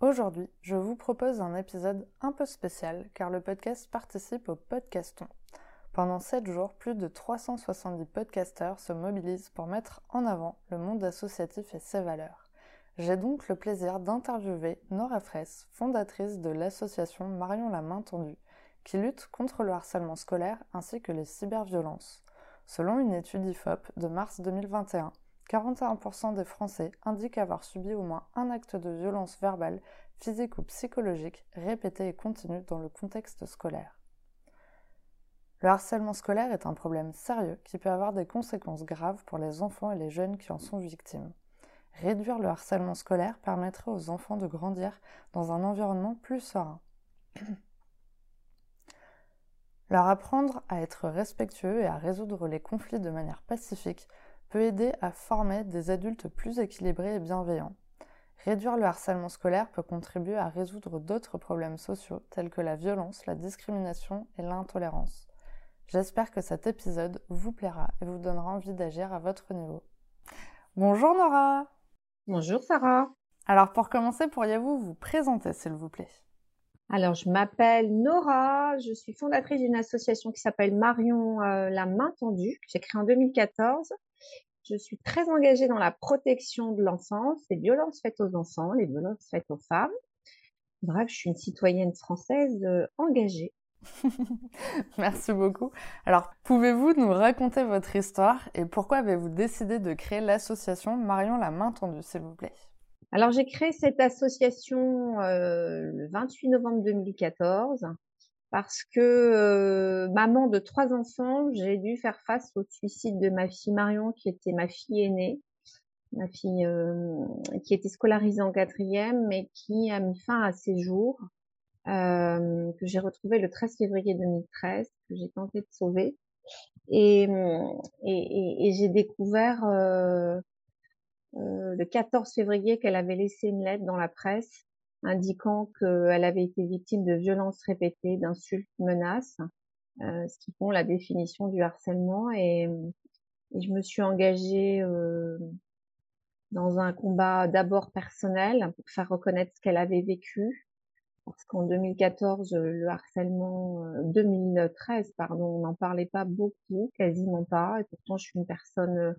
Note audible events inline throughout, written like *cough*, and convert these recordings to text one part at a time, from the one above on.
Aujourd'hui, je vous propose un épisode un peu spécial car le podcast participe au Podcaston. Pendant 7 jours, plus de 370 podcasteurs se mobilisent pour mettre en avant le monde associatif et ses valeurs. J'ai donc le plaisir d'interviewer Nora Fraisse, fondatrice de l'association Marion la main tendue, qui lutte contre le harcèlement scolaire ainsi que les cyberviolences. Selon une étude IFOP de mars 2021, 41% des Français indiquent avoir subi au moins un acte de violence verbale, physique ou psychologique répété et continu dans le contexte scolaire. Le harcèlement scolaire est un problème sérieux qui peut avoir des conséquences graves pour les enfants et les jeunes qui en sont victimes. Réduire le harcèlement scolaire permettrait aux enfants de grandir dans un environnement plus serein. Leur apprendre à être respectueux et à résoudre les conflits de manière pacifique peut aider à former des adultes plus équilibrés et bienveillants. Réduire le harcèlement scolaire peut contribuer à résoudre d'autres problèmes sociaux tels que la violence, la discrimination et l'intolérance. J'espère que cet épisode vous plaira et vous donnera envie d'agir à votre niveau. Bonjour Nora Bonjour Sarah Alors pour commencer, pourriez-vous vous présenter s'il vous plaît? Alors, je m'appelle Nora, je suis fondatrice d'une association qui s'appelle Marion euh, la main tendue, que j'ai créée en 2014. Je suis très engagée dans la protection de l'enfance, les violences faites aux enfants, les violences faites aux femmes. Bref, je suis une citoyenne française euh, engagée. *laughs* Merci beaucoup. Alors, pouvez-vous nous raconter votre histoire et pourquoi avez-vous décidé de créer l'association Marion la main tendue, s'il vous plaît? Alors, j'ai créé cette association euh, le 28 novembre 2014 parce que euh, maman de trois enfants, j'ai dû faire face au suicide de ma fille Marion, qui était ma fille aînée, ma fille euh, qui était scolarisée en quatrième, mais qui a mis fin à ses jours, que j'ai retrouvé le 13 février 2013, que j'ai tenté de sauver. Et, et, et j'ai découvert euh, le 14 février qu'elle avait laissé une lettre dans la presse indiquant qu'elle avait été victime de violences répétées, d'insultes, menaces, euh, ce qui font la définition du harcèlement. Et, je me suis engagée euh, dans un combat d'abord personnel pour faire reconnaître ce qu'elle avait vécu. Parce qu'en 2014, le harcèlement, 2013, pardon, on n'en parlait pas beaucoup, quasiment pas. Et pourtant, je suis une personne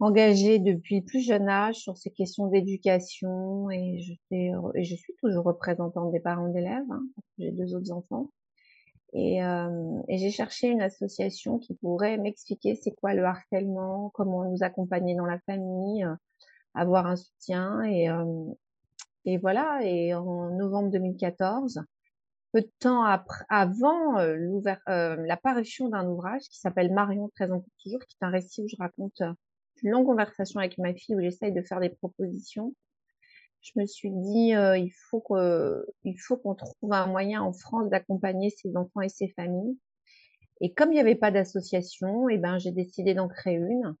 engagée depuis plus jeune âge sur ces questions d'éducation et je, fais, et je suis toujours représentante des parents d'élèves, hein, j'ai deux autres enfants. Et, euh, et j'ai cherché une association qui pourrait m'expliquer c'est quoi le harcèlement, comment nous accompagner dans la famille, euh, avoir un soutien. Et, euh, et voilà, et en novembre 2014, peu de temps après, avant euh, euh, l'apparition d'un ouvrage qui s'appelle Marion présente toujours, qui est un récit où je raconte une longue conversation avec ma fille où j'essaye de faire des propositions. Je me suis dit, euh, il faut que, il faut qu'on trouve un moyen en France d'accompagner ces enfants et ces familles. Et comme il n'y avait pas d'association, et eh ben j'ai décidé d'en créer une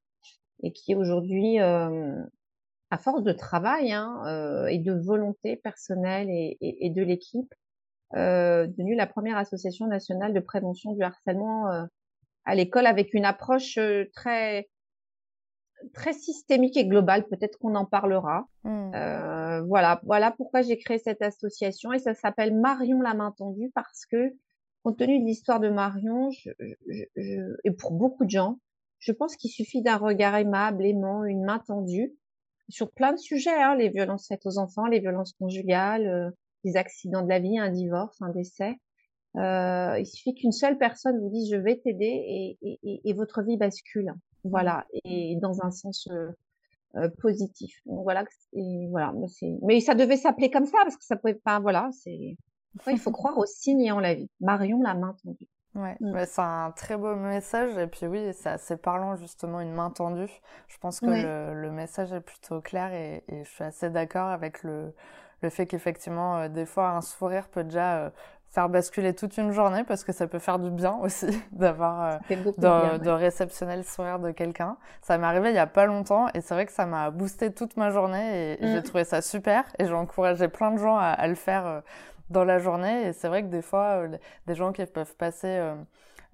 et qui aujourd'hui, euh, à force de travail hein, euh, et de volonté personnelle et, et, et de l'équipe, euh, devenue la première association nationale de prévention du harcèlement euh, à l'école avec une approche euh, très très systémique et global. Peut-être qu'on en parlera. Mmh. Euh, voilà, voilà pourquoi j'ai créé cette association et ça s'appelle Marion la main tendue parce que compte tenu de l'histoire de Marion, je, je, je, et pour beaucoup de gens, je pense qu'il suffit d'un regard aimable, aimant, une main tendue sur plein de sujets, hein, les violences faites aux enfants, les violences conjugales, euh, les accidents de la vie, un divorce, un décès. Euh, il suffit qu'une seule personne vous dise je vais t'aider et, et, et, votre vie bascule. Voilà, et dans un sens euh, positif. Donc voilà, et voilà, mais ça devait s'appeler comme ça parce que ça pouvait pas. Voilà, c'est. il faut croire au signe et en la vie. Marion la main tendue. Ouais, mmh. c'est un très beau message et puis oui, c'est assez parlant justement une main tendue. Je pense que le, le, message est plutôt clair et, et je suis assez d'accord avec le, le fait qu'effectivement euh, des fois un sourire peut déjà euh, faire basculer toute une journée parce que ça peut faire du bien *laughs* aussi d'avoir euh, de, de, réceptionner le sourire de quelqu'un. Ça m'est arrivé il y a pas longtemps et c'est vrai que ça m'a boosté toute ma journée et j'ai mm. trouvé ça super et j'ai encouragé plein de gens à, à le faire euh, dans la journée et c'est vrai que des fois euh, des gens qui peuvent passer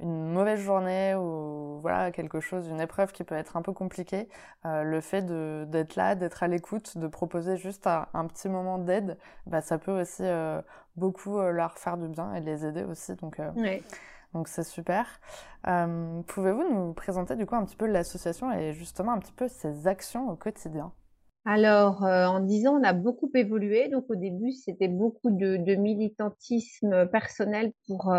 une mauvaise journée ou voilà quelque chose, une épreuve qui peut être un peu compliquée, le fait d'être là, d'être à l'écoute, de proposer juste un, petit moment d'aide, bah, ça peut aussi beaucoup leur faire du bien et les aider aussi. Donc, donc c'est super. Pouvez-vous nous présenter du coup un petit peu l'association et justement un petit peu ses actions au quotidien? Alors, en dix ans, on a beaucoup évolué. Donc, au début, c'était beaucoup de, militantisme personnel pour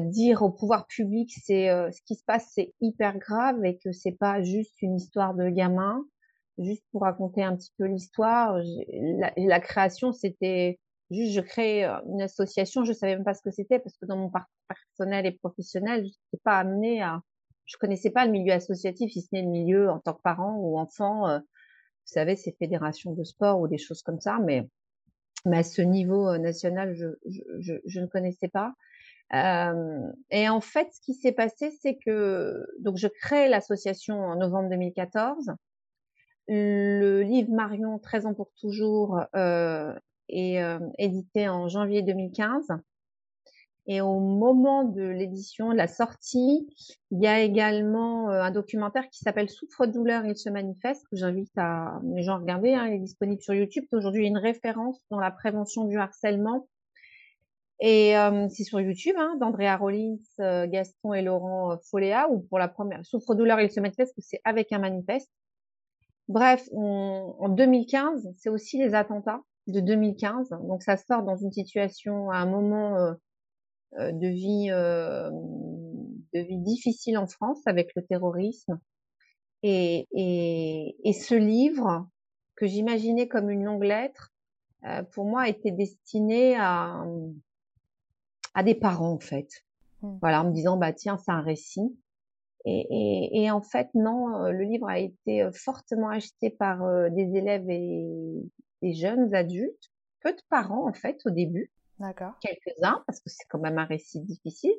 dire au pouvoir public c'est ce qui se passe, c'est hyper grave et que c'est pas juste une histoire de gamin. Juste pour raconter un petit peu l'histoire, la, la, création, c'était juste je crée une association. Je savais même pas ce que c'était parce que dans mon parcours personnel et professionnel, je n'étais pas amenée à, je connaissais pas le milieu associatif, si ce n'est le milieu en tant que parent ou enfant vous savez, ces fédérations de sport ou des choses comme ça, mais, mais à ce niveau euh, national, je, je, je, ne connaissais pas. Et en fait, ce qui s'est passé, c'est que donc je crée l'association en novembre 2014. Le livre Marion, 13 ans pour toujours, euh, est euh, édité en janvier 2015. Et au moment de l'édition, de la sortie, il y a également euh, un documentaire qui s'appelle Souffre-douleur, il se manifeste, que j'invite à les gens à regarder. Hein, il est disponible sur YouTube. Aujourd'hui, une référence dans la prévention du harcèlement. Et euh, c'est sur YouTube, hein, d'Andrea Rollins, euh, Gaston et Laurent Foléa, ou pour la première, Souffre-douleur, il se manifeste, que c'est avec un manifeste. Bref, en 2015, c'est aussi les attentats de 2015. Donc ça sort dans une situation, à un moment euh, de vie euh, de vie difficile en France avec le terrorisme et, et, et ce livre que j'imaginais comme une longue lettre euh, pour moi était destiné à à des parents en fait mmh. voilà en me disant bah tiens c'est un récit et, et, et, en fait, non, le livre a été fortement acheté par des élèves et des jeunes adultes, peu de parents en fait au début, D'accord. Quelques-uns, parce que c'est quand même un récit difficile.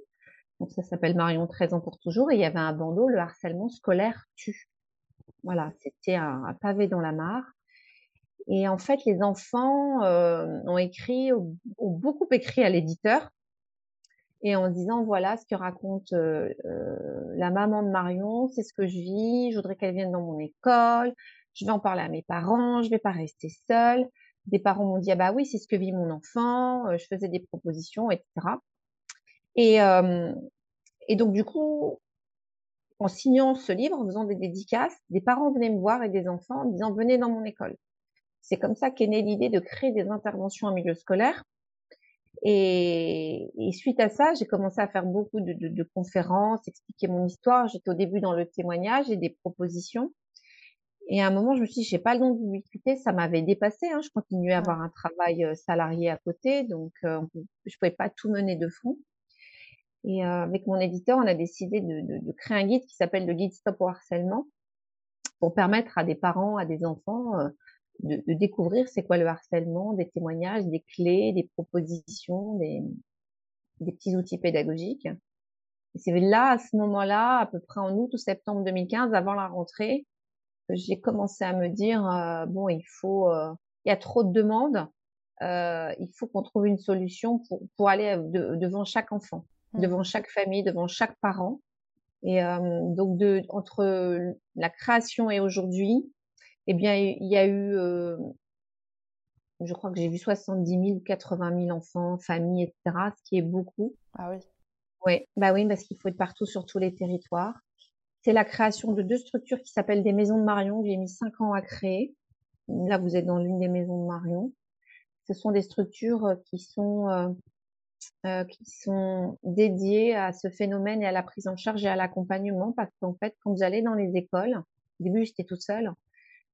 Donc ça s'appelle Marion 13 ans pour toujours. Et il y avait un bandeau, le harcèlement scolaire tue. Voilà, c'était un, pavé dans la mare. Et en fait, les enfants euh, ont écrit, ont, beaucoup écrit à l'éditeur, et en disant voilà ce que raconte euh, euh, la maman de Marion, c'est ce que je vis, je voudrais qu'elle vienne dans mon école, je vais en parler à mes parents, je vais pas rester seule. Des parents m'ont dit ah bah oui c'est ce que vit mon enfant euh, je faisais des propositions etc et euh, et donc du coup en signant ce livre en faisant des dédicaces des parents venaient me voir et des enfants en disant venez dans mon école. C'est comme ça qu'est née l'idée de créer des interventions en milieu scolaire et, et suite à ça j'ai commencé à faire beaucoup de, de, de conférences expliquer mon histoire j'étais au début dans le témoignage et des propositions et à un moment, je me suis dit, j'ai pas le don d'ubiquité, ça m'avait dépassé. Hein. Je continuais à avoir un travail salarié à côté, donc euh, je pouvais pas tout mener de front. Et euh, avec mon éditeur, on a décidé de, de, de créer un guide qui s'appelle le guide Stop au harcèlement, pour permettre à des parents, à des enfants, euh, de, de, découvrir c'est quoi le harcèlement, des témoignages, des clés, des propositions, des, des petits outils pédagogiques. Et c'est là, à ce moment-là, à peu près en août ou septembre 2015, avant la rentrée, j'ai commencé à me dire euh, bon, il faut, euh, il y a trop de demandes, euh, il faut qu'on trouve une solution pour pour aller devant chaque enfant, mmh. devant chaque famille, devant chaque parent. Et donc de entre la création et aujourd'hui, eh bien il y a eu, je crois que j'ai vu 70 000, 80 000 enfants, familles, etc. Ce qui est beaucoup. Ah oui. Oui, bah oui, parce qu'il faut être partout sur tous les territoires c'est la création de deux structures qui s'appellent des maisons de Marion, que j'ai mis cinq ans à créer. Là, vous êtes dans l'une des maisons de Marion. Ce sont des structures euh, qui sont euh, euh, qui sont dédiées à ce phénomène et à la prise en charge et à l'accompagnement, parce qu'en fait, quand j'allais dans les écoles, au début j'étais toute seule.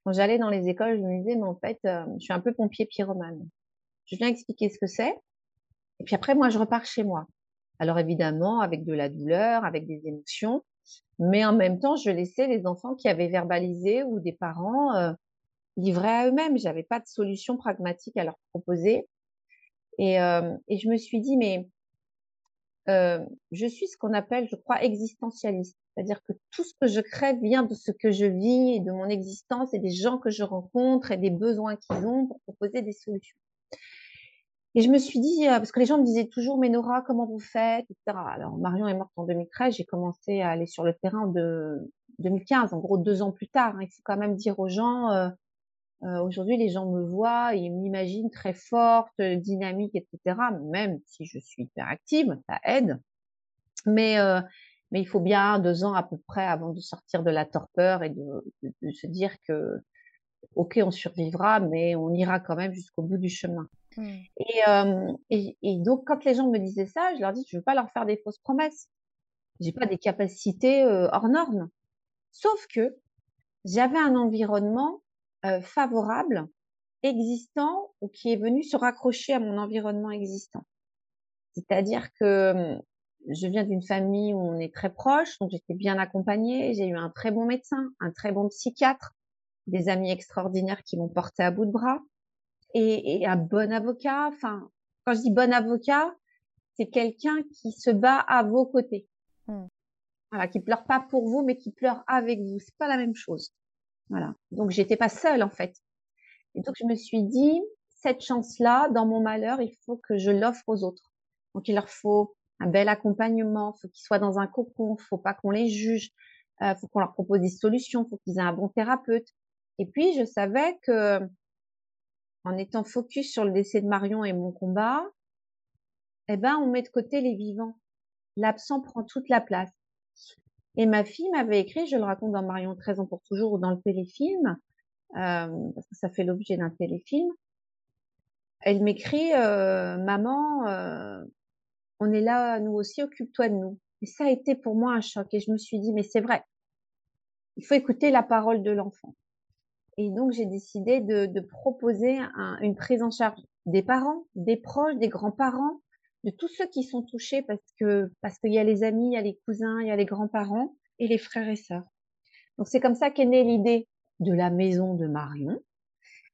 Quand j'allais dans les écoles, je me disais, mais en fait, je suis un peu pompier pyromane. Je viens expliquer ce que c'est, et puis après, moi, je repars chez moi. Alors évidemment, avec de la douleur, avec des émotions, mais en même temps, je laissais les enfants qui avaient verbalisé ou des parents euh, livrés à eux-mêmes. J'avais pas de solution pragmatique à leur proposer. Et, euh, je me suis dit, mais euh, je suis ce qu'on appelle, je crois, existentialiste. C'est-à-dire que tout ce que je crée vient de ce que je vis et de mon existence et des gens que je rencontre et des besoins qu'ils ont pour proposer des solutions. Et je me suis dit, euh, parce que les gens me disaient toujours, mais Nora, comment vous faites. Alors, Marion est morte en 2013, j'ai commencé à aller sur le terrain de 2015, en gros deux ans plus tard. Hein. Il faut quand même dire aux gens, euh, euh, aujourd'hui, les gens me voient, ils m'imaginent très forte, dynamique, etc. Même si je suis hyper active, ça aide. Mais, mais il faut bien deux ans à peu près avant de sortir de la torpeur et de, de se dire que, ok, on survivra, mais on ira quand même jusqu'au bout du chemin. Mmh. Et, et, donc, quand les gens me disaient ça, je leur dis, je veux pas leur faire des fausses promesses. J'ai pas des capacités hors normes. Sauf que j'avais un environnement favorable, existant, ou qui est venu se raccrocher à mon environnement existant. C'est-à-dire que je viens d'une famille où on est très proche, donc j'étais bien accompagnée. J'ai eu un très bon médecin, un très bon psychiatre, des amis extraordinaires qui m'ont porté à bout de bras et, un bon avocat. Enfin, quand je dis bon avocat, c'est quelqu'un qui se bat à vos côtés. Mmh. Voilà, qui pleure pas pour vous, mais qui pleure avec vous. C'est pas la même chose. Voilà. Donc, j'étais pas seule, en fait. Et donc, je me suis dit, cette chance-là, dans mon malheur, il faut que je l'offre aux autres. Donc, il leur faut un bel accompagnement, faut qu'ils soient dans un cocon, faut pas qu'on les juge, euh, faut qu'on leur propose des solutions, faut qu'ils aient un bon thérapeute. Et puis, je savais que en étant focus sur le décès de Marion et mon combat, eh ben, on met de côté les vivants. L'absent prend toute la place. Et ma fille m'avait écrit, je le raconte dans Marion 13 ans pour toujours ou dans le téléfilm, euh, parce que ça fait l'objet d'un téléfilm. Elle m'écrit, euh, maman, euh, on est là, nous aussi, occupe-toi de nous. Et ça a été pour moi un choc. Et je me suis dit, mais c'est vrai. Il faut écouter la parole de l'enfant. Et donc, j'ai décidé de, de proposer un, une prise en charge des parents, des proches, des grands-parents, de tous ceux qui sont touchés parce que parce qu'il y a les amis, il y a les cousins, il y a les grands-parents et les frères et sœurs. Donc, c'est comme ça qu'est née l'idée de la maison de Marion.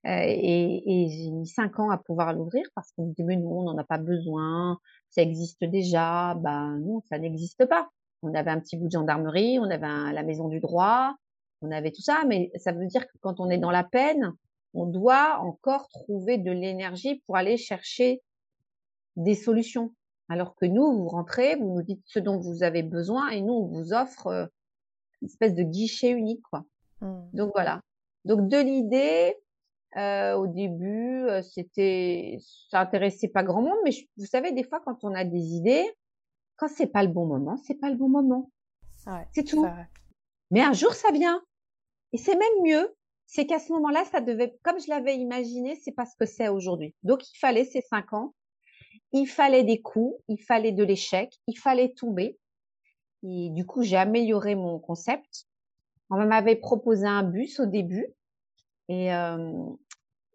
Euh, et, et j'ai mis cinq ans à pouvoir l'ouvrir parce qu'on me dit mais non, on n'en a pas besoin, ça existe déjà. Ben non, ça n'existe pas. On avait un petit bout de gendarmerie, on avait la maison du droit, on avait tout ça, mais ça veut dire que quand on est dans la peine, on doit encore trouver de l'énergie pour aller chercher des solutions. Alors que nous, vous rentrez, vous nous dites ce dont vous avez besoin et nous, on vous offre euh, une espèce de guichet unique, quoi. Mmh. Donc voilà. Donc de l'idée, euh, au début, euh, c'était, ça intéressait pas grand monde, mais vous savez, des fois, quand on a des idées, quand c'est pas le bon moment, c'est pas le bon moment. c'est tout. Mais un jour, ça vient. Et c'est même mieux, c'est qu'à ce moment-là, ça devait, comme je l'avais imaginé, c'est pas ce que c'est aujourd'hui. Donc, il fallait ces cinq ans, il fallait des coups, il fallait de l'échec, il fallait tomber. Et du coup, j'ai amélioré mon concept. On m'avait proposé un bus au début. Et, euh,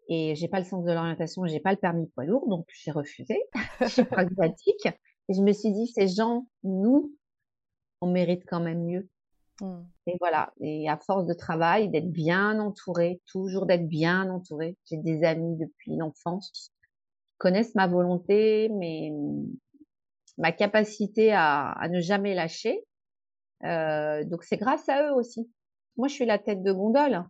et j'ai pas le sens de l'orientation, j'ai pas le permis poids lourd, donc j'ai refusé. je suis *laughs* pragmatique. Et je me suis dit, ces gens, nous, on mérite quand même mieux. Mmh. Et voilà. Et à force de travail, d'être bien entouré, toujours d'être bien entouré. J'ai des amis depuis l'enfance qui connaissent ma volonté, mais ma capacité à, à ne jamais lâcher. Euh, donc c'est grâce à eux aussi. Moi, je suis la tête de gondole.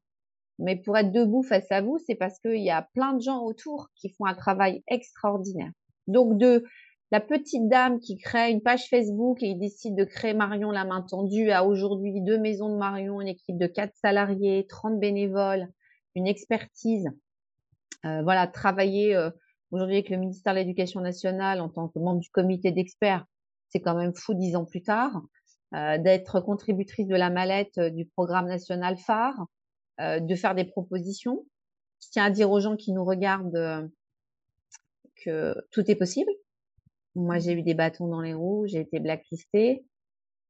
Mais pour être debout face à vous, c'est parce qu'il y a plein de gens autour qui font un travail extraordinaire. Donc de la petite dame qui crée une page Facebook et décide de créer Marion la main tendue à aujourd'hui deux maisons de Marion, une équipe de quatre salariés, 30 bénévoles, une expertise. Euh, voilà, travailler euh, aujourd'hui avec le ministère de l'Éducation nationale en tant que membre du comité d'experts, c'est quand même fou dix ans plus tard. Euh, d'être contributrice de la mallette du programme national phare, de faire des propositions. Je tiens à dire aux gens qui nous regardent que tout est possible moi, j'ai eu des bâtons dans les roues, j'ai été blacklistée.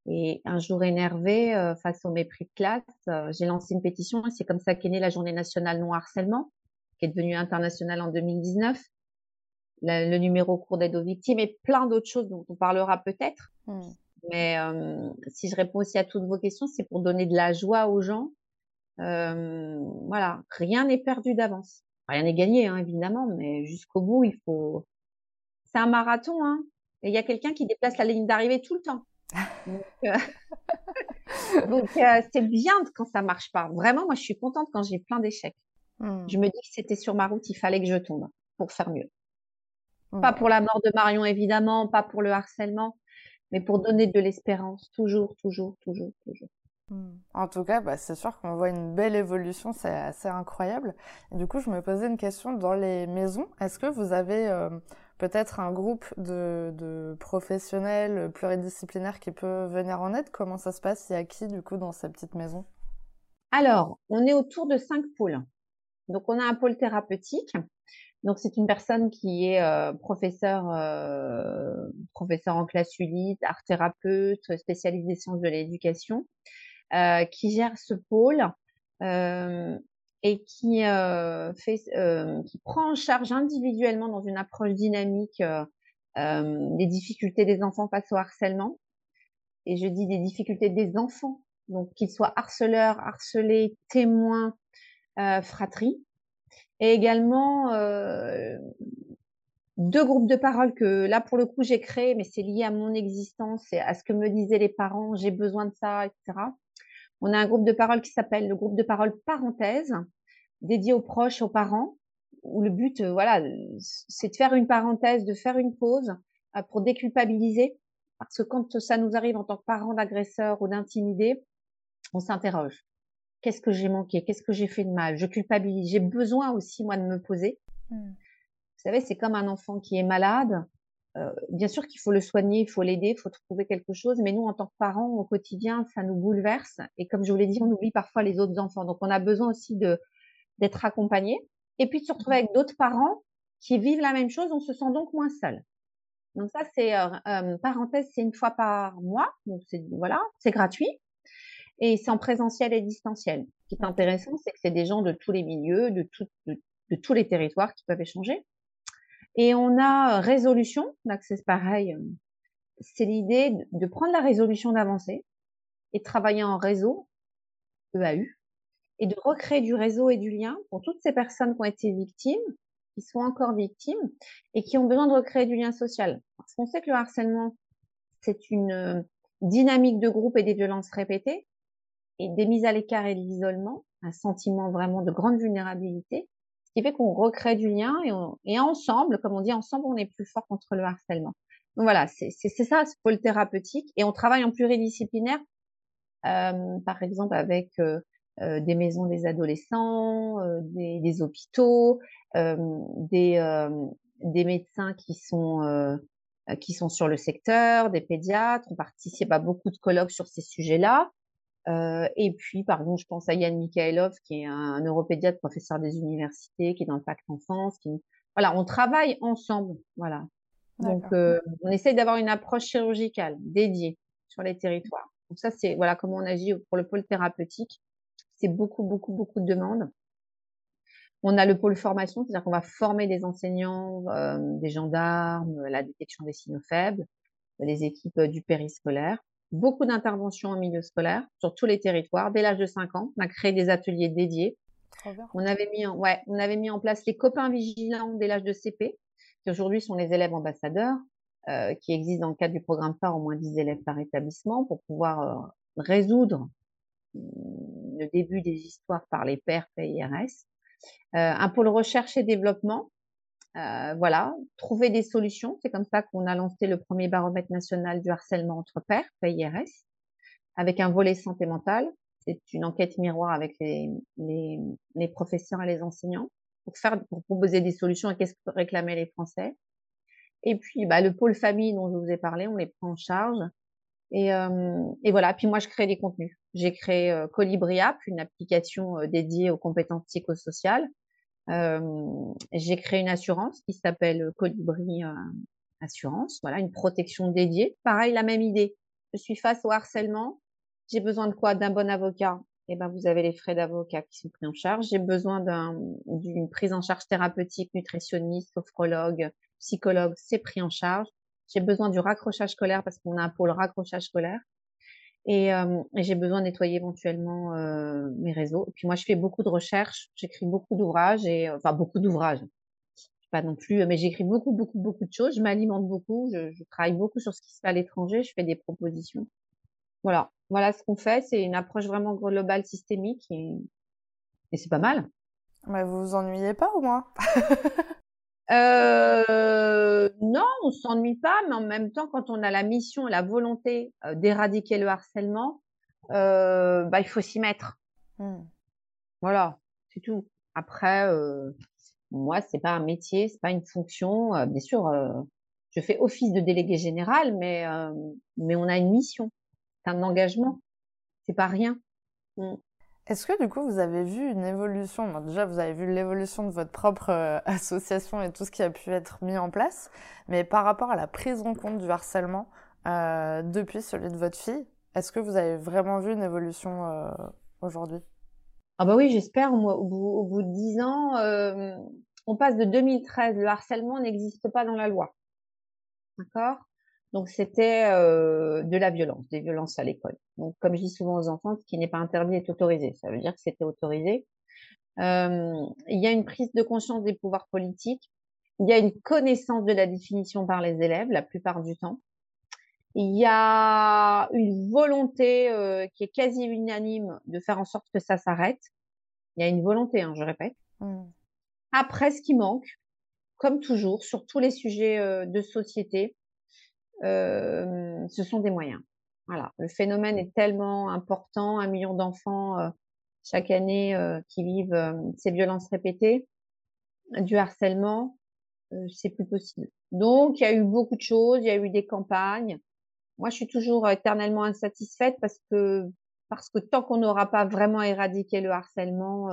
Et un jour énervée, euh, face au mépris de classe, euh, j'ai lancé une pétition et c'est comme ça qu'est née la Journée nationale non harcèlement, qui est devenue internationale en 2019. le numéro court d'aide aux victimes et plein d'autres choses dont on parlera peut-être. Mmh. Mais euh, si je réponds aussi à toutes vos questions, c'est pour donner de la joie aux gens. Voilà, rien n'est perdu d'avance. Rien n'est gagné, hein, évidemment, mais jusqu'au bout, il faut, c'est un marathon, hein. Et il y a quelqu'un qui déplace la ligne d'arrivée tout le temps. Donc, euh, *laughs* euh, c'est bien quand ça marche pas. Vraiment, moi, je suis contente quand j'ai plein d'échecs. Hmm. Je me dis que c'était sur ma route, il fallait que je tombe pour faire mieux. Pas pour la mort de Marion, évidemment, pas pour le harcèlement, mais pour donner de l'espérance, toujours, toujours, toujours, toujours. Hmm. En tout cas, bah, c'est sûr qu'on voit une belle évolution, c'est assez incroyable. du coup, je me posais une question dans les maisons. Est-ce que vous avez euh, peut-être un groupe de, professionnels pluridisciplinaires qui peut venir en aide? Comment ça se passe? Il y a qui, du coup, dans ces petites maisons? Alors, on est autour de cinq pôles. Donc, on a un pôle thérapeutique. Donc, c'est une personne qui est euh, professeur, euh, professeur en classe 8, art thérapeute, spécialiste des sciences de l'éducation, euh, qui gère ce pôle et qui fait, qui prend en charge individuellement dans une approche dynamique les difficultés des enfants face au harcèlement. Et je dis des difficultés des enfants, donc qu'ils soient harceleurs, harcelés, témoins, fratries et également euh, deux groupes de parole que là pour le coup j'ai créé, mais c'est lié à mon existence et à ce que me disaient les parents, j'ai besoin de ça, etc. On a un groupe de parole qui s'appelle le groupe de parole parenthèse, dédié aux proches, aux parents, où le but, euh, voilà, c'est de faire une parenthèse, de faire une pause euh, pour déculpabiliser, parce que quand ça nous arrive en tant que parent d'agresseur ou d'intimidé, on s'interroge qu'est-ce que j'ai manqué, qu'est-ce que j'ai fait de mal, je culpabilise, j'ai besoin aussi moi de me poser. Mmh. Vous savez, c'est comme un enfant qui est malade. Euh, bien sûr qu'il faut le soigner, il faut l'aider, il faut trouver quelque chose, mais nous, en tant que parents, au quotidien, ça nous bouleverse. Et comme je vous l'ai dit, on oublie parfois les autres enfants. Donc, on a besoin aussi de d'être accompagné et puis de se retrouver avec d'autres parents qui vivent la même chose. On se sent donc moins seul. Donc ça, c'est euh, euh, parenthèse, c'est une fois par mois. Donc c'est voilà, c'est gratuit et c'est en présentiel et distanciel. Ce qui est intéressant, c'est que c'est des gens de tous les milieux, de, de, tous les territoires qui peuvent échanger. Et on a euh, résolution, c'est pareil, euh, c'est l'idée de prendre la résolution d'avancer et de travailler en réseau, EAU, et de recréer du réseau et du lien pour toutes ces personnes qui ont été victimes, qui sont encore victimes et qui ont besoin de recréer du lien social. Parce qu'on sait que le harcèlement, c'est une euh, dynamique de groupe et des violences répétées et des mises à l'écart et de l'isolement, un sentiment vraiment de grande vulnérabilité, qui fait qu'on recrée du lien et, ensemble, comme on dit, ensemble, on est plus fort contre le harcèlement. Donc voilà, c'est ça ce pôle thérapeutique et on travaille en pluridisciplinaire, euh, par exemple avec euh, euh, des maisons des adolescents, des, des, hôpitaux, des, des médecins qui sont qui sont sur le secteur, des pédiatres. On participe à beaucoup de colloques sur ces sujets-là. Euh, et puis, par exemple, je pense à Yann Mikhailov, qui est un, neuropédiatre, professeur des universités, qui est dans le pacte enfance. Qui... Voilà, on travaille ensemble. Voilà. Donc, euh, on essaye d'avoir une approche chirurgicale dédiée sur les territoires. Donc ça, c'est voilà comment on agit pour le pôle thérapeutique. C'est beaucoup, beaucoup, beaucoup de demandes. On a le pôle formation, c'est-à-dire qu'on va former des enseignants, euh, des gendarmes, la détection des signaux faibles, les équipes du périscolaire beaucoup d'interventions en milieu scolaire sur tous les territoires. Dès l'âge de 5 ans, on a créé des ateliers dédiés. On avait, mis en, ouais, on avait mis en place les copains vigilants dès l'âge de CP, qui aujourd'hui sont les élèves ambassadeurs, euh, qui existent dans le cadre du programme phare au moins 10 élèves par établissement pour pouvoir euh, résoudre mm, le début des histoires par les pairs PIRS. Euh, un pôle recherche et développement euh, voilà, trouver des solutions. C'est comme ça qu'on a lancé le premier baromètre national du harcèlement entre pairs, PIRS, avec un volet santé mentale. C'est une enquête miroir avec les, les, les, professeurs et les enseignants pour faire, pour proposer des solutions et qu'est-ce que réclamaient les Français. Et puis, bah, le pôle famille dont je vous ai parlé, on les prend en charge. Et, euh, et voilà. Puis moi, je crée des contenus. J'ai créé euh, Colibri App, une application euh, dédiée aux compétences psychosociales j'ai créé une assurance qui s'appelle Colibri Assurance, voilà, une protection dédiée. Pareil, la même idée. Je suis face au harcèlement. J'ai besoin de quoi? D'un bon avocat. Eh ben, vous avez les frais d'avocat qui sont pris en charge. J'ai besoin d'une prise en charge thérapeutique, nutritionniste, sophrologue, psychologue, c'est pris en charge. J'ai besoin du raccrochage scolaire parce qu'on a un pôle raccrochage scolaire. Et, euh, j'ai besoin de nettoyer éventuellement euh, mes réseaux. Et puis moi, je fais beaucoup de recherches, j'écris beaucoup d'ouvrages et enfin beaucoup d'ouvrages. Pas non plus, mais j'écris beaucoup, beaucoup, beaucoup de choses. Je m'alimente beaucoup, je, je, travaille beaucoup sur ce qui se fait à l'étranger, je fais des propositions. Voilà, voilà ce qu'on fait. C'est une approche vraiment globale, systémique et, et c'est pas mal. Mais vous vous ennuyez pas au moins? *laughs* Euh, non, on s'ennuie pas, mais en même temps, quand on a la mission, la volonté euh, d'éradiquer le harcèlement, euh, bah, il faut s'y mettre. Mmh. Voilà, c'est tout. Après, moi, c'est pas un métier, c'est pas une fonction. bien sûr, je fais office de délégué général, mais mais on a une mission, c'est un engagement, c'est pas rien. Mmh. Est-ce que du coup vous avez vu une évolution? Déjà vous avez vu l'évolution de votre propre euh, *laughs* association et tout ce qui a pu être mis en place, mais par rapport à la prise en compte du harcèlement euh, depuis celui de votre fille, est-ce que vous avez vraiment vu une évolution euh, aujourd'hui? Ah bah oui j'espère. Au, bout de dix ans, on passe de 2013, le harcèlement n'existe pas dans la loi. D'accord? Donc c'était euh, de la violence, des violences à l'école. Donc comme je dis souvent aux enfants, ce qui n'est pas interdit est autorisé. Ça veut dire que c'était autorisé. Euh, il y a une prise de conscience des pouvoirs politiques. Il y a une connaissance de la définition par les élèves la plupart du temps. Il y a une volonté euh, qui est quasi unanime de faire en sorte que ça s'arrête. Il y a une volonté, hein, je répète. Mmh. Après, ce qui manque, comme toujours, sur tous les sujets de société, euh, ce sont des moyens. Voilà, le phénomène est tellement important, un million d'enfants euh, chaque année euh, qui vivent ces violences répétées, du harcèlement, c'est plus possible. Donc, il y a eu beaucoup de choses, il y a eu des campagnes. Moi, je suis toujours éternellement insatisfaite parce que parce que tant qu'on n'aura pas vraiment éradiqué le harcèlement,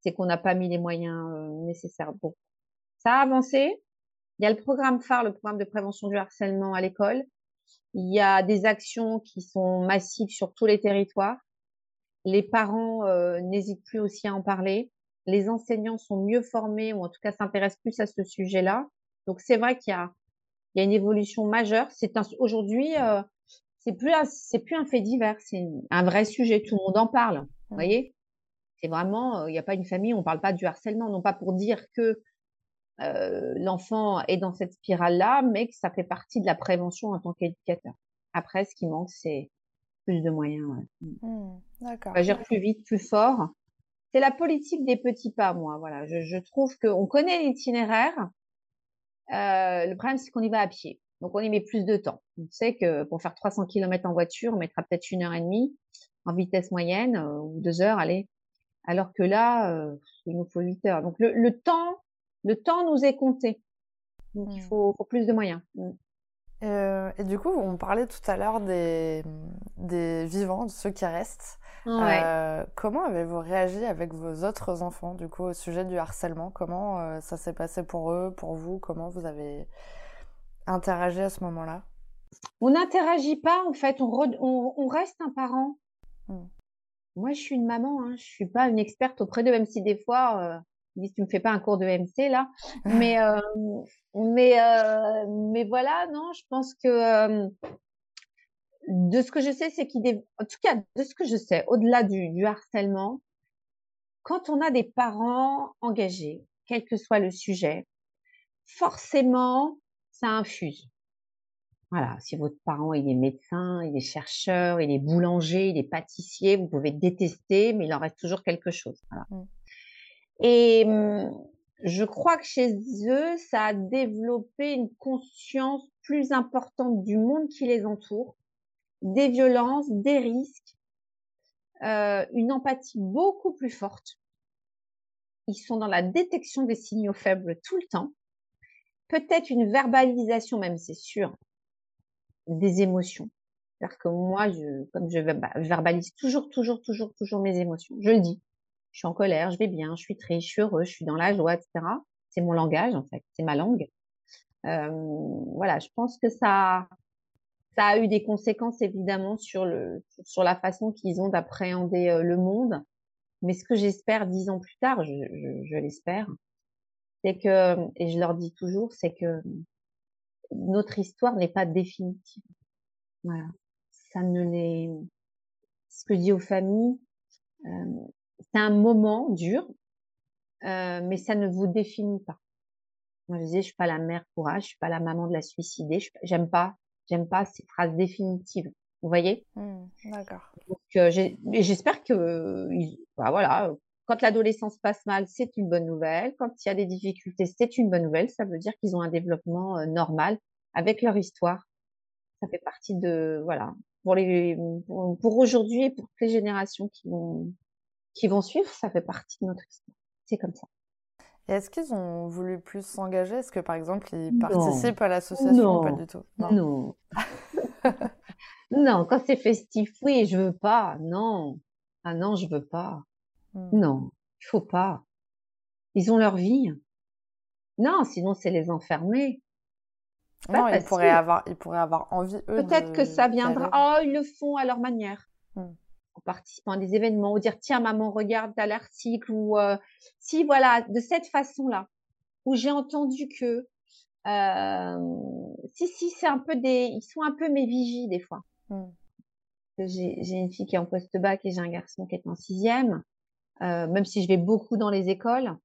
c'est qu'on n'a pas mis les moyens nécessaires. Bon, ça a avancé, il y a le programme phare, le programme de prévention du harcèlement à l'école. Il y a des actions qui sont massives sur tous les territoires. Les parents euh, n'hésitent plus aussi à en parler. Les enseignants sont mieux formés ou en tout cas s'intéressent plus à ce sujet-là. Donc c'est vrai qu'il y a, il y a une évolution majeure. C'est aujourd'hui, euh, c'est plus c'est plus un fait divers, c'est un vrai sujet. Tout le monde en parle. Vous mmh. voyez, c'est vraiment, euh, il n'y a pas une famille, on parle pas du harcèlement, non pas pour dire que l'enfant est dans cette spirale-là, mais que ça fait partie de la prévention en tant qu'éducateur. Après, ce qui manque, c'est plus de moyens. Ouais. Mmh, d'accord. Agir plus vite, plus fort. C'est la politique des petits pas, moi. Voilà, je, je trouve qu'on connaît l'itinéraire. Euh, le problème, c'est qu'on y va à pied. Donc, on y met plus de temps. On sait que pour faire 300 km en voiture, on mettra peut-être une heure et demie en vitesse moyenne euh, ou deux heures, allez. Alors que là, euh, il nous faut huit heures. Donc, le, le temps le temps nous est compté. Donc, il mmh. faut, plus de moyens. Mmh. Euh, et du coup, on parlait tout à l'heure des, des vivants, de ceux qui restent. Euh, comment avez-vous réagi avec vos autres enfants, du coup, au sujet du harcèlement? Comment euh, ça s'est passé pour eux, pour vous? Comment vous avez interagi à ce moment-là? On n'interagit pas, en fait. On, on, reste un parent. Mmh. Moi, je suis une maman. Hein. Je suis pas une experte auprès d'eux, même si des fois dis tu me fais pas un cours de MC là mais euh, mais euh, mais voilà non je pense que euh, de ce que je sais c'est qu'il en tout cas de ce que je sais au-delà du, du harcèlement quand on a des parents engagés quel que soit le sujet forcément ça infuse voilà, si votre parent il est médecin, il est chercheur, il est boulanger, il est pâtissier, vous pouvez détester, mais il en reste toujours quelque chose. Voilà. Mmh. Et je crois que chez eux, ça a développé une conscience plus importante du monde qui les entoure, des violences, des risques, euh, une empathie beaucoup plus forte. Ils sont dans la détection des signaux faibles tout le temps. Peut-être une verbalisation, même c'est sûr, des émotions. C'est-à-dire que moi, je, comme je verbalise toujours, toujours, toujours, toujours mes émotions, je le dis je suis en colère, je vais bien, je suis triste, je suis heureux, je suis dans la joie, etc. C'est mon langage, en fait, c'est ma langue. Euh, voilà, je pense que ça, ça a eu des conséquences évidemment sur le, sur la façon qu'ils ont d'appréhender euh, le monde. Mais ce que j'espère dix ans plus tard, je, je, je l'espère, c'est que, et je leur dis toujours, c'est que notre histoire n'est pas définitive. Voilà, ça ne l'est. Ce que je dis aux familles, euh, c'est un moment dur, euh, mais ça ne vous définit pas. Moi, je disais, je suis pas la mère courage, je suis pas la maman de la suicider. J'aime pas, j'aime pas ces phrases définitives. Vous voyez? Mmh, D'accord. Donc, euh, j'espère que, bah, voilà, quand l'adolescence passe mal, c'est une bonne nouvelle. Quand il y a des difficultés, c'est une bonne nouvelle. Ça veut dire qu'ils ont un développement euh, normal avec leur histoire. Ça fait partie de, voilà, pour les, pour, aujourd'hui et pour les générations qui vont, qui vont suivre, ça fait partie de notre histoire. C'est comme ça. Est-ce qu'ils ont voulu plus s'engager? Est-ce que, par exemple, ils participent à l'association Pas du tout? Non. Non. *laughs* non, quand c'est festif, oui, je veux pas. Non. Ah non, je veux pas. Hmm. Non, il faut pas. Ils ont leur vie. Non, sinon c'est les enfermer. Non, ils pourraient avoir, ils pourraient avoir envie eux. Peut-être que ça viendra. Oh, ils le font à leur manière. Hmm. En participant à des événements, ou dire tiens maman regarde à l'article ou euh, si voilà de cette façon-là où j'ai entendu que euh, si si c'est un peu des ils sont un peu mes vigies des fois. Hmm. J'ai une fille qui est en post-bac et j'ai un garçon qui est en sixième. Euh, même si je vais beaucoup dans les écoles,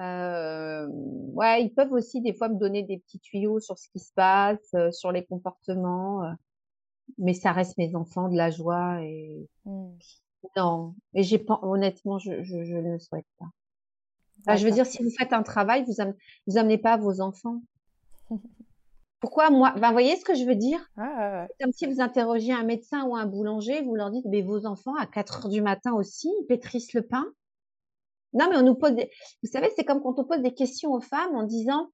euh, ouais, ils peuvent aussi des fois me donner des petits tuyaux sur ce qui se passe, euh, sur les comportements, euh, mais ça reste mes enfants de la joie et mmh. non. Et j'ai pas, honnêtement, je, je, je ne le souhaite pas. je veux dire, si vous faites un travail, vous, vous amenez pas vos enfants. *laughs* Pourquoi moi Ben, vous voyez ce que je veux dire? Comme si vous interrogiez un médecin ou un boulanger, vous leur dites, mais vos enfants, à 4 heures du matin aussi, ils pétrissent le pain? Non, mais on nous pose des... Vous savez, c'est comme quand on pose des questions aux femmes en disant,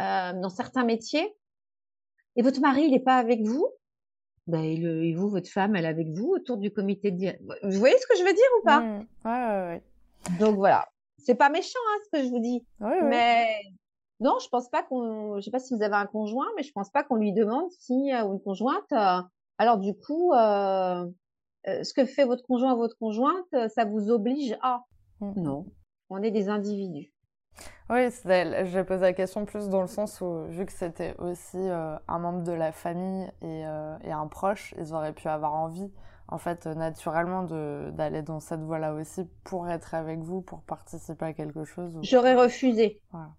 euh, dans certains métiers, et votre mari, il n'est pas avec vous? Ben, et, vous, votre femme, elle est avec vous autour du comité de... Vous voyez ce que je veux dire ou pas? Mmh. ouais, ouais, Donc voilà. C'est pas méchant, hein, ce que je vous dis. mais non, je pense pas qu'on, je sais pas si vous avez un conjoint, mais je pense pas qu'on lui demande si euh, ou une conjointe. Euh, alors du coup, euh, ce que fait votre conjoint ou votre conjointe, ça vous oblige à? Mmh. Non, on est des individus. Oui, j'ai posé la question plus dans le sens où, vu que c'était aussi un membre de la famille et, et, un proche, ils auraient pu avoir envie, en fait, naturellement, d'aller dans cette voie-là aussi pour être avec vous, pour participer à quelque chose. J'aurais refusé. Voilà.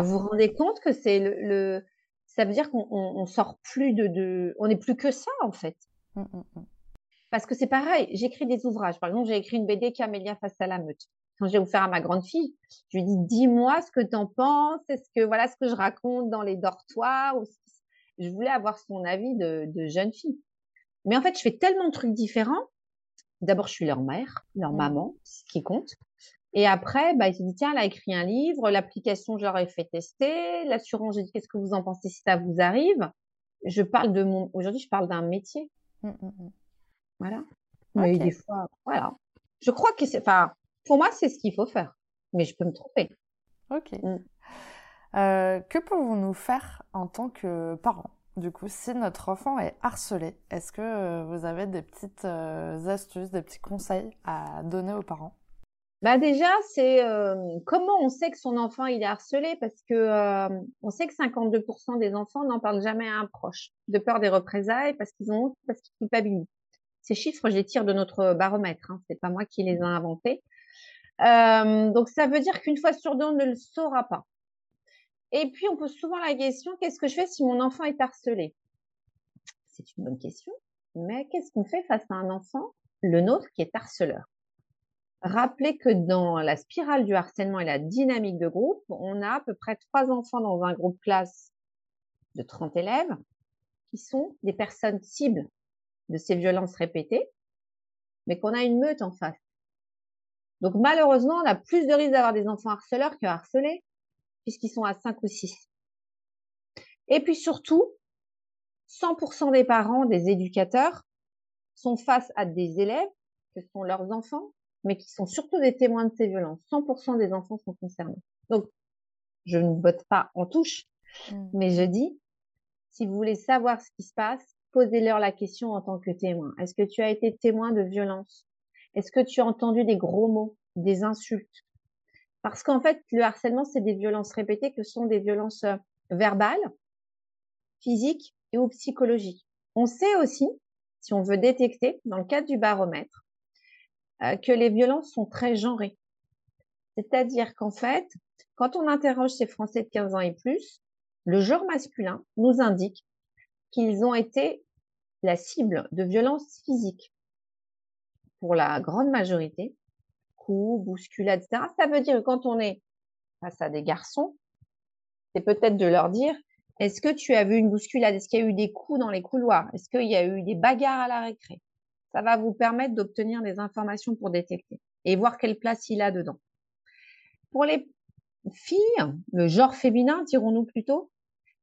Vous vous rendez compte que c'est le, ça veut dire qu'on on, sort plus de, de, on n'est plus que ça en fait. Mmh, mmh, mmh. Parce que c'est pareil, j'écris des ouvrages. Par exemple, j'ai écrit une BD Camélia face à la meute. Quand j'ai offert à ma grande fille, je lui dis dis-moi ce que tu en penses, est-ce que voilà ce que je raconte dans les dortoirs ou je voulais avoir son avis de, de jeune fille. Mais en fait, je fais tellement de trucs différents. D'abord, je suis leur mère, leur maman, ce qui compte. Et après, bah, il s'est dit, tiens, elle a écrit un livre, l'application, je leur ai fait tester, l'assurance, j'ai dit, qu'est-ce que vous en pensez si ça vous arrive? Je parle de mon, aujourd'hui, je parle d'un métier. Mmh, mmh, mmh. Voilà. Mais des fois, voilà. Je crois que c'est, enfin, pour moi, c'est ce qu'il faut faire. Mais je peux me tromper. Ok. Euh, que pouvons-nous faire en tant que parents? Du coup, si notre enfant est harcelé, est-ce que euh, vous avez des petites euh, astuces, des petits conseils à donner aux parents? Bah déjà, c'est euh, comment on sait que son enfant il est harcelé? Parce que euh, on sait que 52% des enfants n'en parlent jamais à un proche de peur des représailles parce qu'ils ont parce qu'ils culpabilisent. Ces chiffres, je les tire de notre baromètre. Hein, c'est pas moi qui les ai inventés. Euh, donc ça veut dire qu'une fois sur deux, on ne le saura pas. Et puis on pose souvent la question qu'est-ce que je fais si mon enfant est harcelé? C'est une bonne question. Mais qu'est-ce qu'on fait face à un enfant, le nôtre, qui est harceleur? Rappelez que dans la spirale du harcèlement et la dynamique de groupe, on a à peu près trois enfants dans un groupe classe de 30 élèves qui sont des personnes cibles de ces violences répétées, mais qu'on a une meute en face. Donc malheureusement, on a plus de risques d'avoir des enfants harceleurs que harcelés, puisqu'ils sont à 5 ou 6. Et puis surtout, 100% des parents, des éducateurs, sont face à des élèves, que sont leurs enfants, mais qui sont surtout des témoins de ces violences. 100% des enfants sont concernés. Donc, je ne botte pas en touche, mmh. mais je dis, si vous voulez savoir ce qui se passe, posez-leur la question en tant que témoin. Est-ce que tu as été témoin de violence Est-ce que tu as entendu des gros mots, des insultes? Parce qu'en fait, le harcèlement, c'est des violences répétées que sont des violences euh, verbales, physiques et ou psychologiques. On sait aussi, si on veut détecter, dans le cadre du baromètre, euh, que les violences sont très genrées. C'est-à-dire qu'en fait, quand on interroge ces Français de 15 ans et plus, le genre masculin nous indique qu'ils ont été la cible de violences physiques pour la grande majorité, coups, bousculades, etc. Ça veut dire que quand on est face à des garçons, c'est peut-être de leur dire est-ce que tu as vu une bousculade? Est-ce qu'il y a eu des coups dans les couloirs? Est-ce qu'il y a eu des bagarres à la récré? Ça va vous permettre d'obtenir des informations pour détecter et voir quelle place il a dedans. Pour les filles, le genre féminin, dirons-nous plutôt,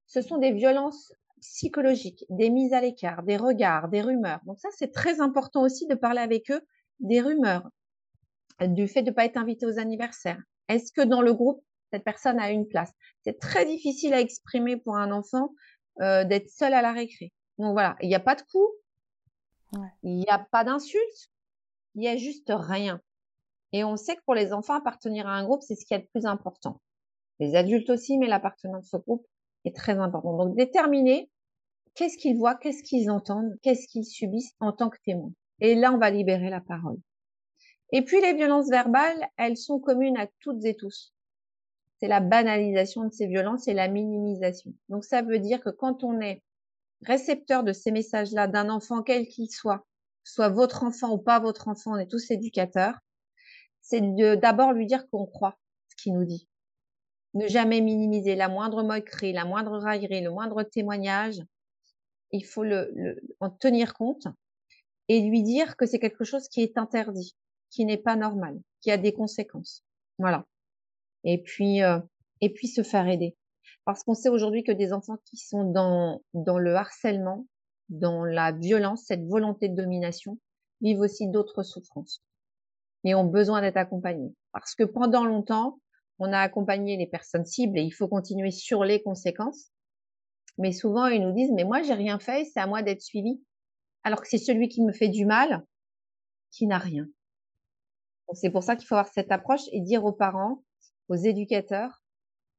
ce sont des violences psychologiques, des mises à l'écart, des regards, des rumeurs. Donc ça, c'est très important aussi de parler avec eux des rumeurs, du fait de ne pas être invité aux anniversaires. Est-ce que dans le groupe, cette personne a une place? C'est très difficile à exprimer pour un enfant euh, d'être seul à la récré. Donc voilà, il n'y a pas de coups, il n'y a pas d'insultes, il y a juste rien. Et on sait que pour les enfants, appartenir à un groupe, c'est ce qui est le plus important. Les adultes aussi, mais l'appartenance au groupe est très important. Donc déterminer qu'est-ce qu'ils voient, qu'est-ce qu'ils entendent, qu'est-ce qu'ils subissent en tant que témoins. Et là, on va libérer la parole. Et puis les violences verbales, elles sont communes à toutes et tous. C'est la banalisation de ces violences et la minimisation. Donc ça veut dire que quand on est récepteur de ces messages-là d'un enfant quel qu'il soit, soit votre enfant ou pas votre enfant, on est tous éducateurs, c'est d'abord lui dire qu'on croit ce qu'il nous dit. Ne jamais minimiser la moindre moquerie, la moindre raillerie, le moindre témoignage. Il faut le, en tenir compte et lui dire que c'est quelque chose qui est interdit, qui n'est pas normal, qui a des conséquences. Voilà. Et puis, euh, et puis se faire aider. Parce qu'on sait aujourd'hui que des enfants qui sont dans, dans le harcèlement, dans la violence, cette volonté de domination, vivent aussi d'autres souffrances et ont besoin d'être accompagnés. Parce que pendant longtemps, on a accompagné les personnes cibles et il faut continuer sur les conséquences. Mais souvent, ils nous disent, mais moi, j'ai rien fait, c'est à moi d'être suivi. Alors que c'est celui qui me fait du mal qui n'a rien. C'est pour ça qu'il faut avoir cette approche et dire aux parents, aux éducateurs,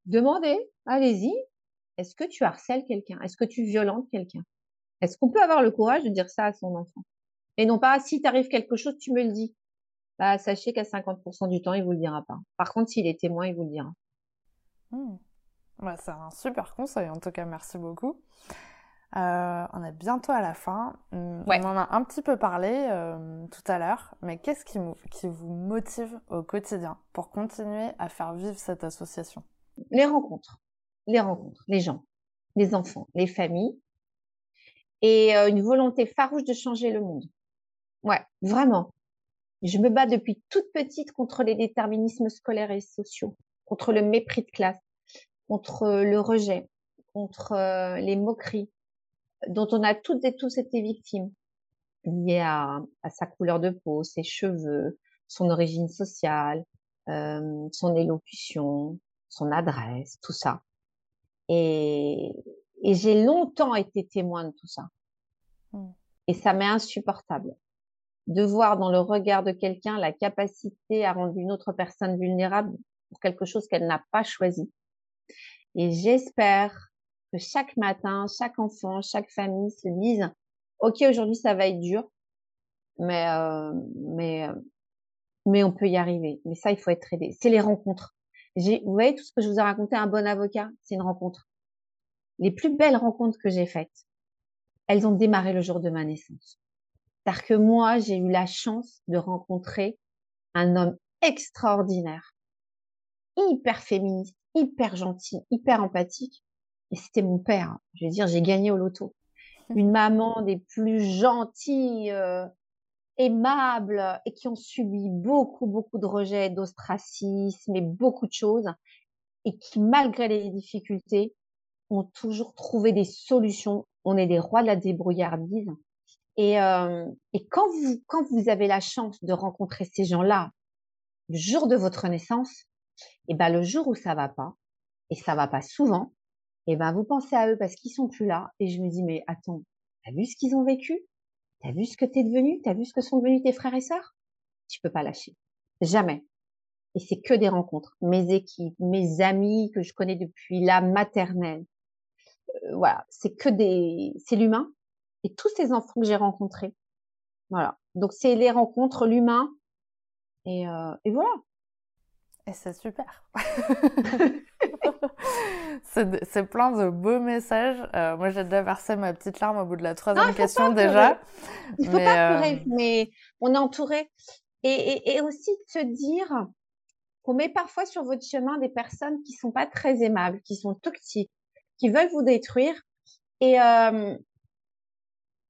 demandez, allez-y, est-ce que tu harcèles quelqu'un? Est-ce que tu violentes quelqu'un? Est-ce qu'on peut avoir le courage de dire ça à son enfant? Et non pas, si t'arrive quelque chose, tu me le dis. Bah, sachez qu'à 50% du temps, il vous le dira pas. Par contre, s'il est témoin, il vous le dira. Mmh. c'est un super conseil, en tout cas, merci beaucoup. Euh, on est bientôt à la fin. Mmh, on en a un petit peu parlé euh, tout à l'heure, mais qu'est-ce qui, qui, vous motive au quotidien pour continuer à faire vivre cette association? Les rencontres, les rencontres, les gens, les enfants, les familles, et euh, une volonté farouche de changer le monde. Ouais, vraiment. Je me bats depuis toute petite contre les déterminismes scolaires et sociaux, contre le mépris de classe, contre le rejet, contre euh, les moqueries, dont on a toutes et tous été victimes, liées à, sa couleur de peau, ses cheveux, son origine sociale, euh, son élocution, son adresse, tout ça. Et, et j'ai longtemps été témoin de tout ça. Mmh. Et ça m'est insupportable de voir dans le regard de quelqu'un la capacité à rendre une autre personne vulnérable pour quelque chose qu'elle n'a pas choisi. Et j'espère que chaque matin, chaque enfant, chaque famille se dise, OK, aujourd'hui, ça va être dur, mais, euh, mais, euh, mais on peut y arriver. Mais ça, il faut être aidé. C'est les rencontres. Vous voyez, tout ce que je vous ai raconté, un bon avocat, c'est une rencontre. Les plus belles rencontres que j'ai faites, elles ont démarré le jour de ma naissance. Parce que moi, j'ai eu la chance de rencontrer un homme extraordinaire, hyper féministe, hyper gentil, hyper empathique. Et c'était mon père. Je veux dire, j'ai gagné au loto. Une maman des plus gentilles, euh, aimables et qui ont subi beaucoup, beaucoup de rejets, d'ostracisme et beaucoup de choses. Et qui, malgré les difficultés, ont toujours trouvé des solutions. On est des rois de la débrouillardise. Et, euh, et quand, vous, quand vous avez la chance de rencontrer ces gens-là le jour de votre naissance, et ben le jour où ça va pas, et ça va pas souvent, et ben vous pensez à eux parce qu'ils sont plus là. Et je me dis mais attends, t'as vu ce qu'ils ont vécu? T'as vu ce que t'es devenu? T'as vu ce que sont devenus tes frères et sœurs? Tu peux pas lâcher, jamais. Et c'est que des rencontres. Mes équipes, mes amis que je connais depuis la maternelle, euh, voilà, c'est que des, c'est l'humain et tous ces enfants que j'ai rencontrés. Voilà. Donc c'est les rencontres, l'humain, et, euh, et voilà. Et c'est super. *laughs* c'est plein de beaux messages. Euh, moi, j'ai déjà versé ma petite larme au bout de la troisième question déjà. Il faut pas pleurer, euh, mais on est entouré. et, aussi de se dire qu'on met parfois sur votre chemin des personnes qui sont pas très aimables, qui sont toxiques, qui veulent vous détruire. Et, euh,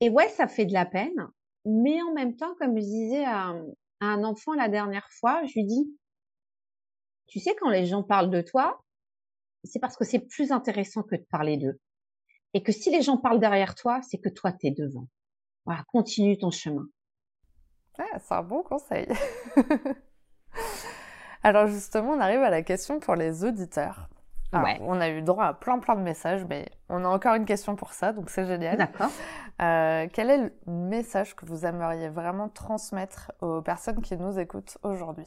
et ouais, ça fait de la peine. Mais en même temps, comme je disais à, un enfant la dernière fois, je lui dis, tu sais, quand les gens parlent de toi, c'est parce que c'est plus intéressant que de parler d'eux. Et que si les gens parlent derrière toi, c'est que toi, tu es devant. Voilà, continue ton chemin. c'est un bon conseil. *laughs* Alors justement, on arrive à la question pour les auditeurs. On a eu droit à plein plein de messages, mais on a encore une question pour ça, donc c'est génial. D'accord. Euh, quel est le message que vous aimeriez vraiment transmettre aux personnes qui nous écoutent aujourd'hui?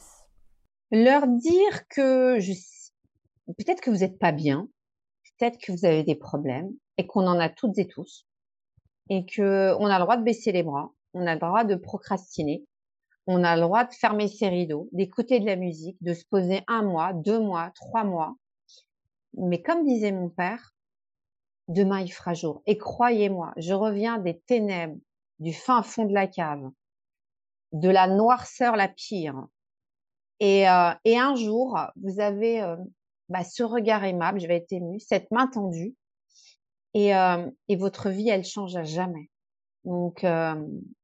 Leur dire que je... peut-être que vous n'êtes pas bien, peut-être que vous avez des problèmes, et qu'on en a toutes et tous, et que on a le droit de baisser les bras, on a le droit de procrastiner, on a le droit de fermer ses rideaux, d'écouter de la musique, de se poser un mois, deux mois, trois mois. Mais comme disait mon père, demain il fera jour. Et croyez-moi, je reviens des ténèbres, du fin fond de la cave, de la noirceur la pire. Et, euh, et un jour, vous avez euh, bah, ce regard aimable, je vais être émue, cette main tendue, et, euh, et votre vie, elle change à jamais. Donc, euh,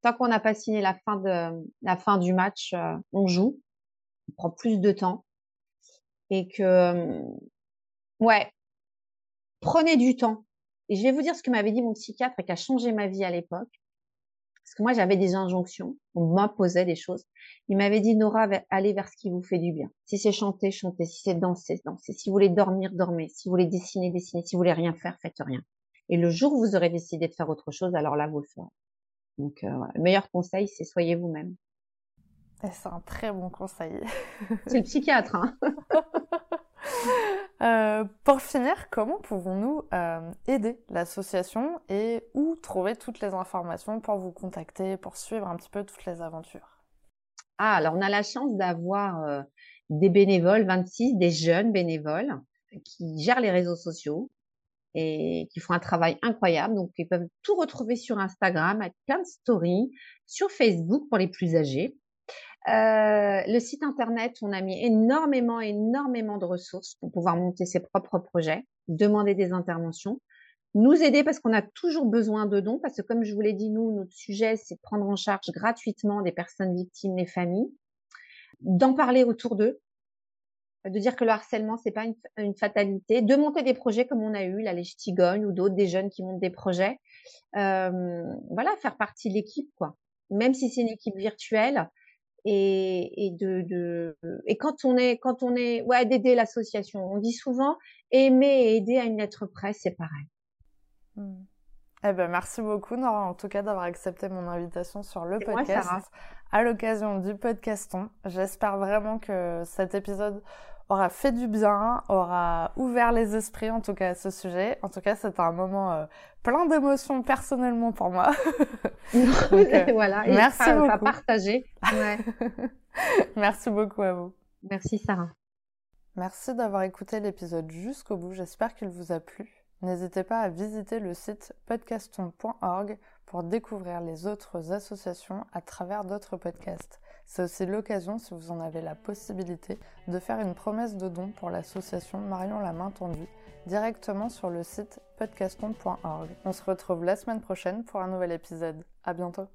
tant qu'on n'a pas signé la fin, de, la fin du match, euh, on joue. On prend plus de temps. Et que, ouais, prenez du temps. Et je vais vous dire ce que m'avait dit mon psychiatre et qui a changé ma vie à l'époque. Parce que moi, j'avais des injonctions. On m'imposait des choses. Il m'avait dit, Nora, allez vers ce qui vous fait du bien. Si c'est chanter, chantez. Si c'est danser, danser. Si vous voulez dormir, dormez. Si vous voulez dessiner, dessinez. Si vous voulez rien faire, faites rien. Et le jour où vous aurez décidé de faire autre chose, alors là, vous le ferez. Donc, euh, le meilleur conseil, c'est soyez vous-même. C'est un très bon conseil. c'est le psychiatre. Hein *laughs* euh, pour finir, comment pouvons-nous euh, aider l'association et où trouver toutes les informations pour vous contacter, pour suivre un petit peu toutes les aventures? Ah, alors on a la chance d'avoir des bénévoles, 26, des jeunes bénévoles qui gèrent les réseaux sociaux, et qui font un travail incroyable. Donc, ils peuvent tout retrouver sur Instagram avec plein de stories, sur Facebook pour les plus âgés. Euh, le site internet, on a mis énormément, énormément de ressources pour pouvoir monter ses propres projets, demander des interventions, nous aider parce qu'on a toujours besoin de dons, parce que comme je vous l'ai dit, nous, notre sujet, c'est de prendre en charge gratuitement des personnes victimes, les familles, d'en parler autour d'eux, de dire que le harcèlement c'est pas une, fatalité, de monter des projets comme on a eu Lèche Tigogne ou d'autres, des jeunes qui montent des projets. Euh, voilà, faire partie de l'équipe quoi. Même si c'est une équipe virtuelle et, et de, de, et quand on est quand on est ouais d'aider l'association. On dit souvent aimer et aider à une lettre près, c'est pareil. Eh ben, merci beaucoup, Nora, en tout cas, d'avoir accepté mon invitation sur le podcast à l'occasion du podcaston. J'espère vraiment que cet épisode aura fait du bien, aura ouvert les esprits en tout cas à ce sujet. En tout cas, c'était un moment euh, plein d'émotions personnellement pour moi. *laughs* *laughs* Euh, *laughs* voilà, merci beaucoup. à partager. merci beaucoup à vous. Merci Sarah. Merci d'avoir écouté l'épisode jusqu'au bout. J'espère qu'il vous a plu. N'hésitez pas à visiter le site podcaston.org pour découvrir les autres associations à travers d'autres podcasts. C'est aussi l'occasion, si vous en avez la possibilité, de faire une promesse de don pour l'association Marion la main tendue directement sur le site podcaston.org. On se retrouve la semaine prochaine pour un nouvel épisode. À bientôt.